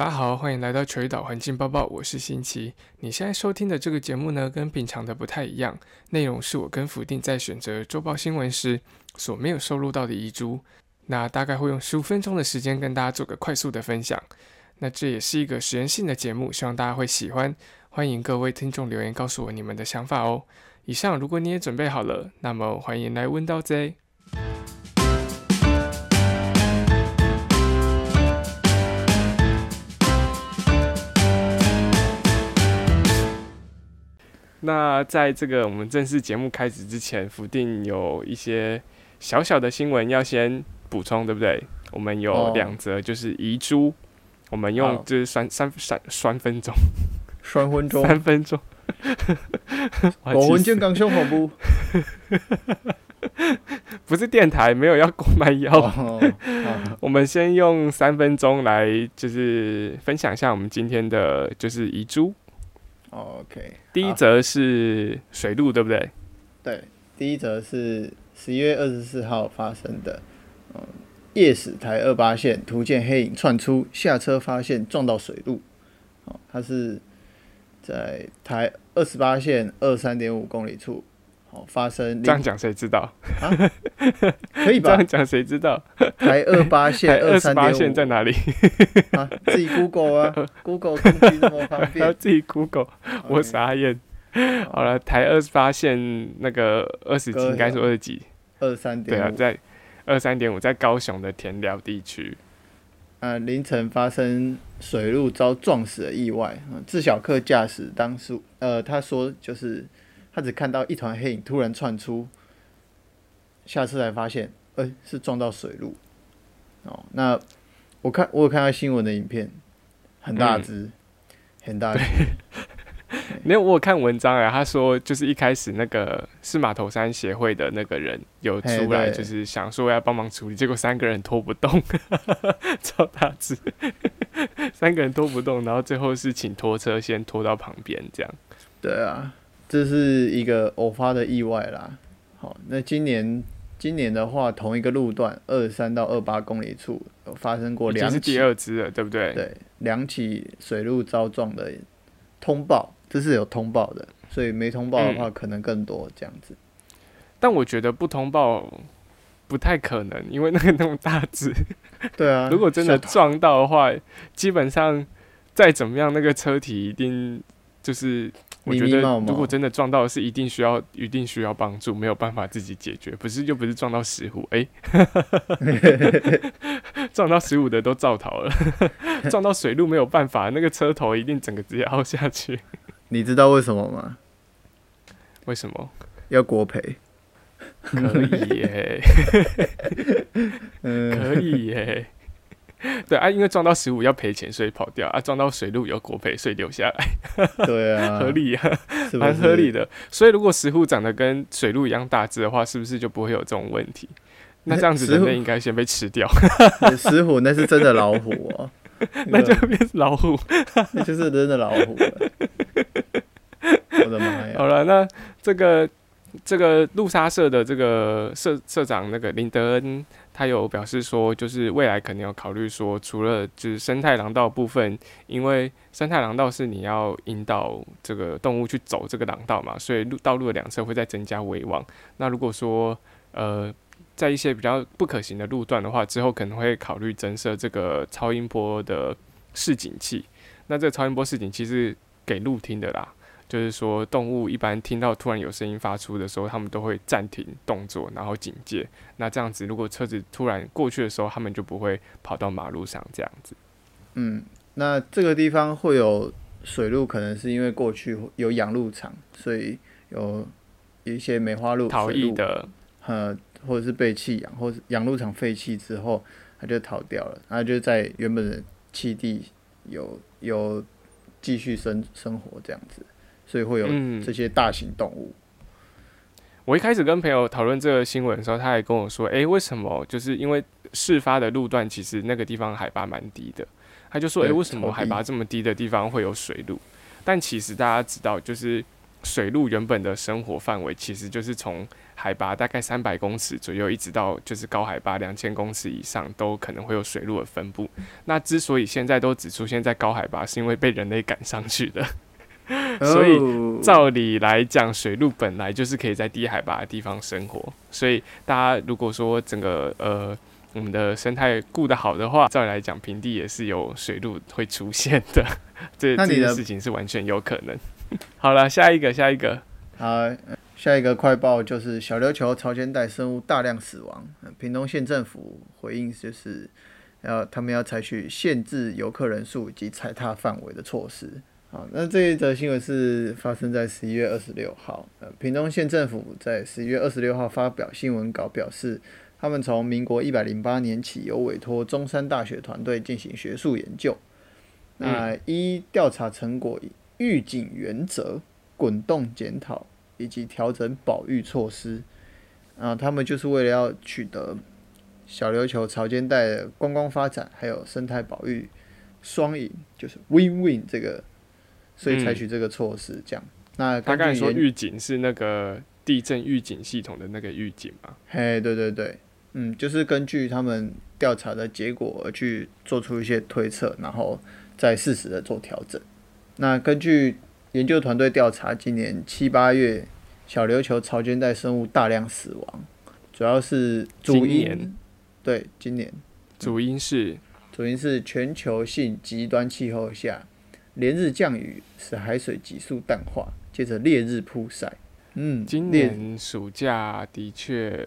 大家好，欢迎来到垂岛环境报报，我是新奇。你现在收听的这个节目呢，跟平常的不太一样，内容是我跟福定在选择周报新闻时所没有收录到的遗珠。那大概会用十五分钟的时间跟大家做个快速的分享。那这也是一个实验性的节目，希望大家会喜欢。欢迎各位听众留言告诉我你们的想法哦。以上，如果你也准备好了，那么欢迎来问到这。那在这个我们正式节目开始之前，福定有一些小小的新闻要先补充，对不对？我们有两则，就是遗珠，我们用就是三三三三分钟，三分钟，三分钟。我文健刚胸恐怖，不是电台，没有要购买药。我们先用三分钟来，就是分享一下我们今天的就是遗珠。OK，第一则是水路，对不对？对，第一则是十一月二十四号发生的，嗯，夜驶台二八线图见黑影窜出，下车发现撞到水路。哦，它是在台二十八线二三点五公里处。好，发生这样讲谁知道？可以吧？这样讲谁知道？台二八线二十八线在哪里？啊，自己 Google 啊，Google 工具那么方便，自己 Google，我傻眼。好了，台二十八线那个二十几，应该是二十几，二三点对啊，在二三点五，在高雄的田寮地区。啊，凌晨发生水路遭撞死的意外。自小客驾驶当时，呃，他说就是。他只看到一团黑影突然窜出，下车才发现，哎，是撞到水路。哦，那我看我有看到新闻的影片，很大只，很大只。没有，我有看文章啊，他说就是一开始那个是码头山协会的那个人有出来，就是想说要帮忙处理，结果三个人拖不动，超大只，三个人拖不动，然后最后是请拖车先拖到旁边这样。对啊。这是一个偶发的意外啦。好，那今年今年的话，同一个路段二三到二八公里处有发生过两起，是第二支了，对不对？对，两起水路遭撞的通报，这是有通报的，所以没通报的话可能更多这样子。但我觉得不通报不太可能，因为那个那么大只。对啊，如果真的撞到的话，基本上再怎么样，那个车体一定就是。我觉得如果真的撞到是一定需要一定需要帮助，没有办法自己解决，不是又不是撞到石虎，哎，撞到石虎的都造逃了，撞到水路没有办法，那个车头一定整个直接凹下去。你知道为什么吗？为什么要国赔？可以耶，可以耶。对啊，因为撞到十五要赔钱，所以跑掉啊；撞到水路有国赔，所以留下来。对啊，合理啊，蛮合理的。所以如果石虎长得跟水路一样大只的话，是不是就不会有这种问题？那这样子人类应该先被吃掉。石虎那是真的老虎哦，那就变老虎，那就是真的老虎。我的妈呀！好了，那这个这个路沙社的这个社社长那个林德恩。他有表示说，就是未来肯定要考虑说，除了就是生态廊道部分，因为生态廊道是你要引导这个动物去走这个廊道嘛，所以路道路的两侧会再增加围网。那如果说呃，在一些比较不可行的路段的话，之后可能会考虑增设这个超音波的示警器。那这个超音波示警器是给路听的啦。就是说，动物一般听到突然有声音发出的时候，他们都会暂停动作，然后警戒。那这样子，如果车子突然过去的时候，他们就不会跑到马路上这样子。嗯，那这个地方会有水路，可能是因为过去有养鹿场，所以有一些梅花鹿逃逸的，呃，或者是被弃养，或是养鹿场废弃之后，它就逃掉了，然后就在原本的栖地有有继续生生活这样子。所以会有这些大型动物。我一开始跟朋友讨论这个新闻的时候，他还跟我说：“诶，为什么？就是因为事发的路段其实那个地方海拔蛮低的。”他就说：“诶，为什么海拔这么低的地方会有水路？”但其实大家知道，就是水路原本的生活范围其实就是从海拔大概三百公尺左右，一直到就是高海拔两千公尺以上，都可能会有水路的分布。那之所以现在都只出现在高海拔，是因为被人类赶上去的。所以照理来讲，水路本来就是可以在低海拔的地方生活。所以大家如果说整个呃我们的生态顾得好的话，照理来讲，平地也是有水路会出现的。这这件事情是完全有可能。好了，下一个，下一个。好，下一个快报就是小琉球潮间带生物大量死亡。屏东县政府回应就是，要他们要采取限制游客人数以及踩踏范围的措施。好，那这一则新闻是发生在十一月二十六号。呃，屏东县政府在十一月二十六号发表新闻稿，表示他们从民国一百零八年起，有委托中山大学团队进行学术研究。那一调查成果。预警原则、滚动检讨以及调整保育措施，啊，他们就是为了要取得小琉球潮间带的观光发展，还有生态保育双赢，就是 win-win 这个，所以采取这个措施。这样，那他刚才说预警是那个地震预警系统的那个预警吗？嘿，对对对，嗯，就是根据他们调查的结果而去做出一些推测，然后再适时的做调整。那根据研究团队调查，今年七八月小琉球潮间带生物大量死亡，主要是主因对今年主因是主因是全球性极端气候下连日降雨使海水急速淡化，接着烈日曝晒。嗯，今年暑假的确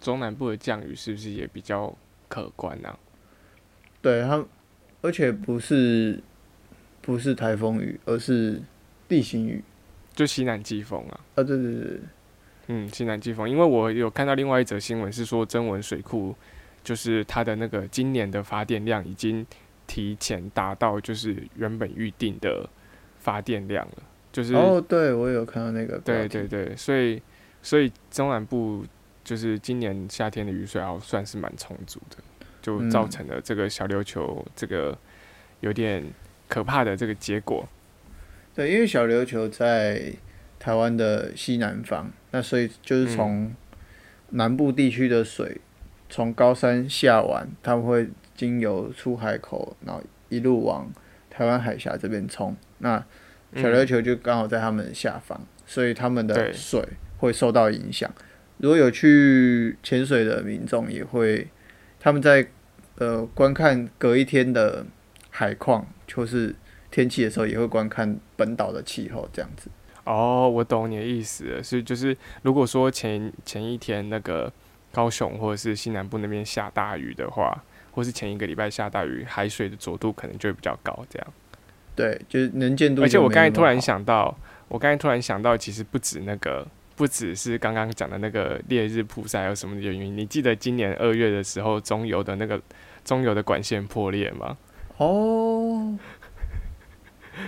中南部的降雨是不是也比较可观呢？对它，而且不是。不是台风雨，而是地形雨，就西南季风啊！啊，对对对，嗯，西南季风，因为我有看到另外一则新闻，是说增文水库，就是它的那个今年的发电量已经提前达到，就是原本预定的发电量了。就是哦，对我有看到那个，对对对，所以所以中南部就是今年夏天的雨水还算是蛮充足的，就造成了这个小琉球这个有点。可怕的这个结果，对，因为小琉球在台湾的西南方，那所以就是从南部地区的水从高山下完，他们会经由出海口，然后一路往台湾海峡这边冲。那小琉球就刚好在他们下方，所以他们的水会受到影响。如果有去潜水的民众，也会他们在呃观看隔一天的海况。就是天气的时候，也会观看本岛的气候这样子。哦，我懂你的意思了，是就是如果说前前一天那个高雄或者是西南部那边下大雨的话，或是前一个礼拜下大雨，海水的浊度可能就会比较高，这样。对，就是能见度。而且我刚才突然想到，我刚才突然想到，其实不止那个，不只是刚刚讲的那个烈日曝晒有什么原因？你记得今年二月的时候，中油的那个中油的管线破裂吗？哦，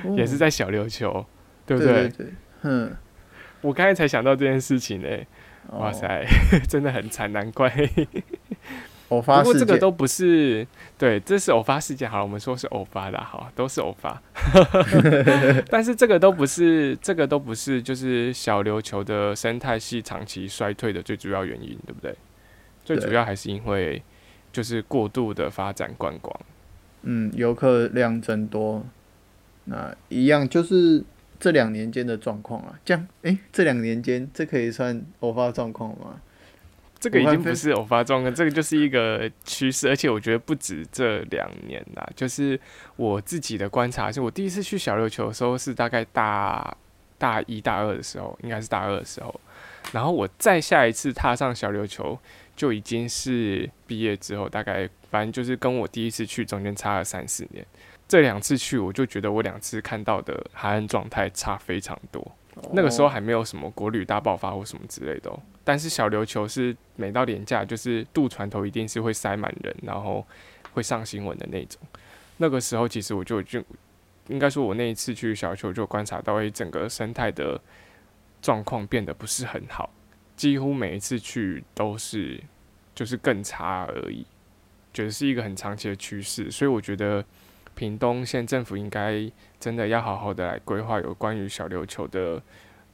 也是在小琉球，对不对？对，嗯，我刚才才想到这件事情呢。哇塞，真的很惨，难怪。偶发，不过这个都不是，对，这是偶发事件。好了，我们说是偶发的，好，都是偶发。但是这个都不是，这个都不是，就是小琉球的生态系长期衰退的最主要原因，对不对？最主要还是因为就是过度的发展观光。嗯，游客量增多，那一样就是这两年间的状况啊。这样，哎，这两年间，这可以算偶发状况吗？这个已经不是偶发状况，这个就是一个趋势。而且我觉得不止这两年啦，就是我自己的观察，是我第一次去小琉球的时候是大概大大一大二的时候，应该是大二的时候。然后我再下一次踏上小琉球，就已经是毕业之后，大概。反正就是跟我第一次去中间差了三四年，这两次去我就觉得我两次看到的海岸状态差非常多。那个时候还没有什么国旅大爆发或什么之类的，但是小琉球是每到年假就是渡船头一定是会塞满人，然后会上新闻的那种。那个时候其实我就就应该说，我那一次去小琉球就观察到，诶，整个生态的状况变得不是很好，几乎每一次去都是就是更差而已。觉得是一个很长期的趋势，所以我觉得屏东县政府应该真的要好好的来规划有关于小琉球的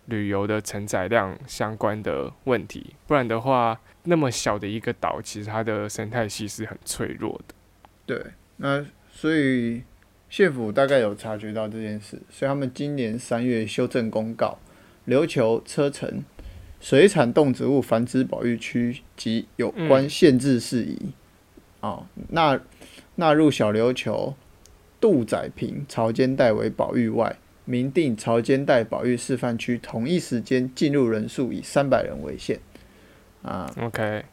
旅游的承载量相关的问题，不然的话，那么小的一个岛，其实它的生态系是很脆弱的。对，那所以县府大概有察觉到这件事，所以他们今年三月修正公告，琉球车城水产动植物繁殖保育区及有关限制事宜，哦，纳纳入小琉球渡仔坪潮间带为保育外。明定潮间带保育示范区同一时间进入人数以三百人为限。啊，OK。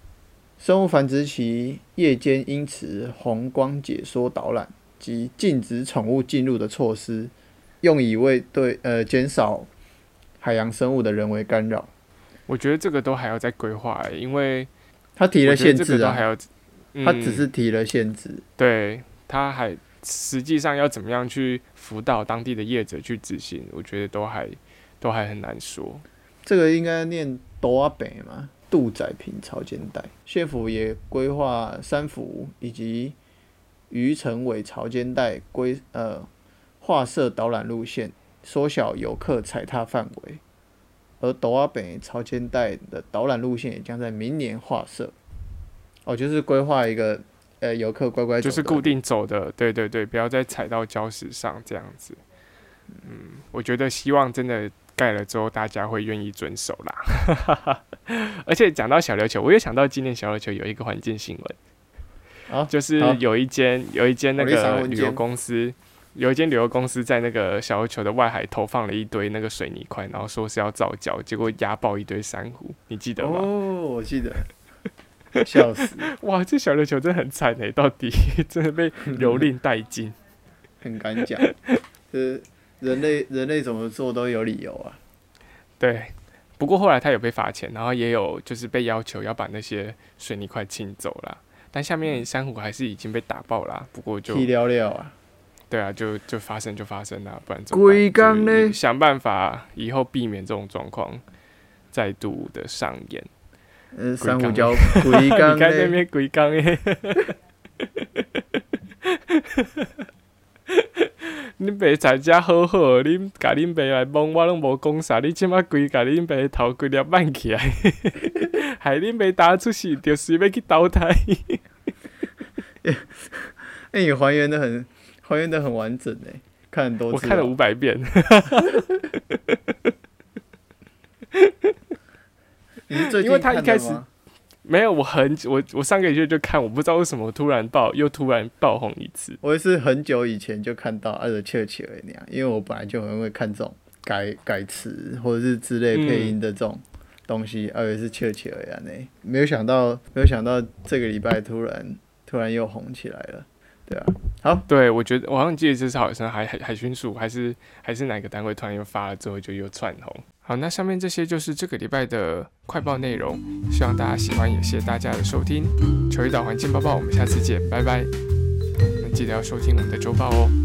生物繁殖期夜间因此红光解说导览及禁止宠物进入的措施，用以为对呃减少海洋生物的人为干扰。我觉得这个都还要再规划，因为他提了限制啊，还要他只是提了限制，对他还。实际上要怎么样去辅导当地的业者去执行，我觉得都还都还很难说。这个应该念多阿北嘛，杜仔坪潮间带，县府也规划三府以及渔城尾潮间带规呃划设导览路线，缩小游客踩踏范围。而斗阿北潮间带的导览路线也将在明年划设。哦，就是规划一个。呃，游客乖乖就是固定走的，对对对，不要再踩到礁石上这样子。嗯，我觉得希望真的盖了之后，大家会愿意遵守啦。而且讲到小琉球，我又想到今年小琉球有一个环境新闻，就是有一间有一间那个旅游公司，有一间旅游公司在那个小琉球的外海投放了一堆那个水泥块，然后说是要造礁，结果压爆一堆珊瑚，你记得吗？哦，我记得。笑死！哇，这小琉球真的很惨哎，到底 真的被 蹂躏殆尽。很敢讲，呃人类人类怎么做都有理由啊。对，不过后来他有被罚钱，然后也有就是被要求要把那些水泥块清走了，但下面珊瑚还是已经被打爆了。不过就了了啊。对啊，就就发生就发生了，不然怎么办？想办法以后避免这种状况再度的上演。嗯，珊瑚礁龟缸咧，你看那边龟缸诶，恁爸在遮好好，恁甲恁爸来问我拢无讲啥，你即马规甲恁爸头规粒挽起来，害恁爸打出去，就是要去淘汰。哎，你还原的很，还原的很完整诶，看很多次，我看了五百遍。因为他一开始没有，我很我我上个月就看，我不知道为什么突然爆又突然爆红一次。我也是很久以前就看到二的切切那样，因为我本来就很会看这种改改词或者是之类配音的这种东西，而且是切切那样呢，没有想到没有想到这个礼拜突然突然又红起来了，对，好，对我觉得我好像记得这是好像海海海巡署还是还是哪个单位突然又发了之后就又窜红。好，那上面这些就是这个礼拜的快报内容，希望大家喜欢，也谢谢大家的收听。求一岛环境报报，我们下次见，拜拜。记得要收听我们的周报哦。